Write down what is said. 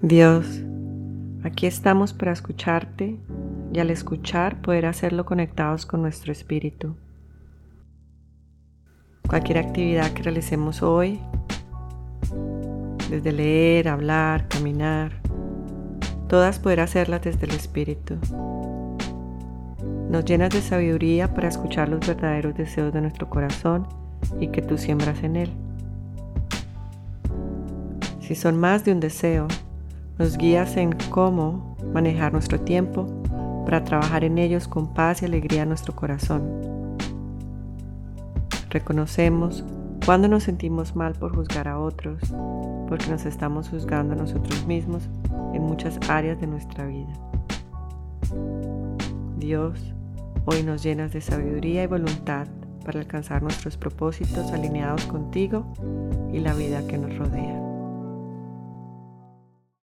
Dios, aquí estamos para escucharte y al escuchar poder hacerlo conectados con nuestro espíritu. Cualquier actividad que realicemos hoy, desde leer, hablar, caminar, todas poder hacerlas desde el espíritu. Nos llenas de sabiduría para escuchar los verdaderos deseos de nuestro corazón y que tú siembras en él. Si son más de un deseo, nos guías en cómo manejar nuestro tiempo para trabajar en ellos con paz y alegría en nuestro corazón. Reconocemos cuando nos sentimos mal por juzgar a otros, porque nos estamos juzgando a nosotros mismos en muchas áreas de nuestra vida. Dios, hoy nos llenas de sabiduría y voluntad para alcanzar nuestros propósitos alineados contigo y la vida que nos rodea.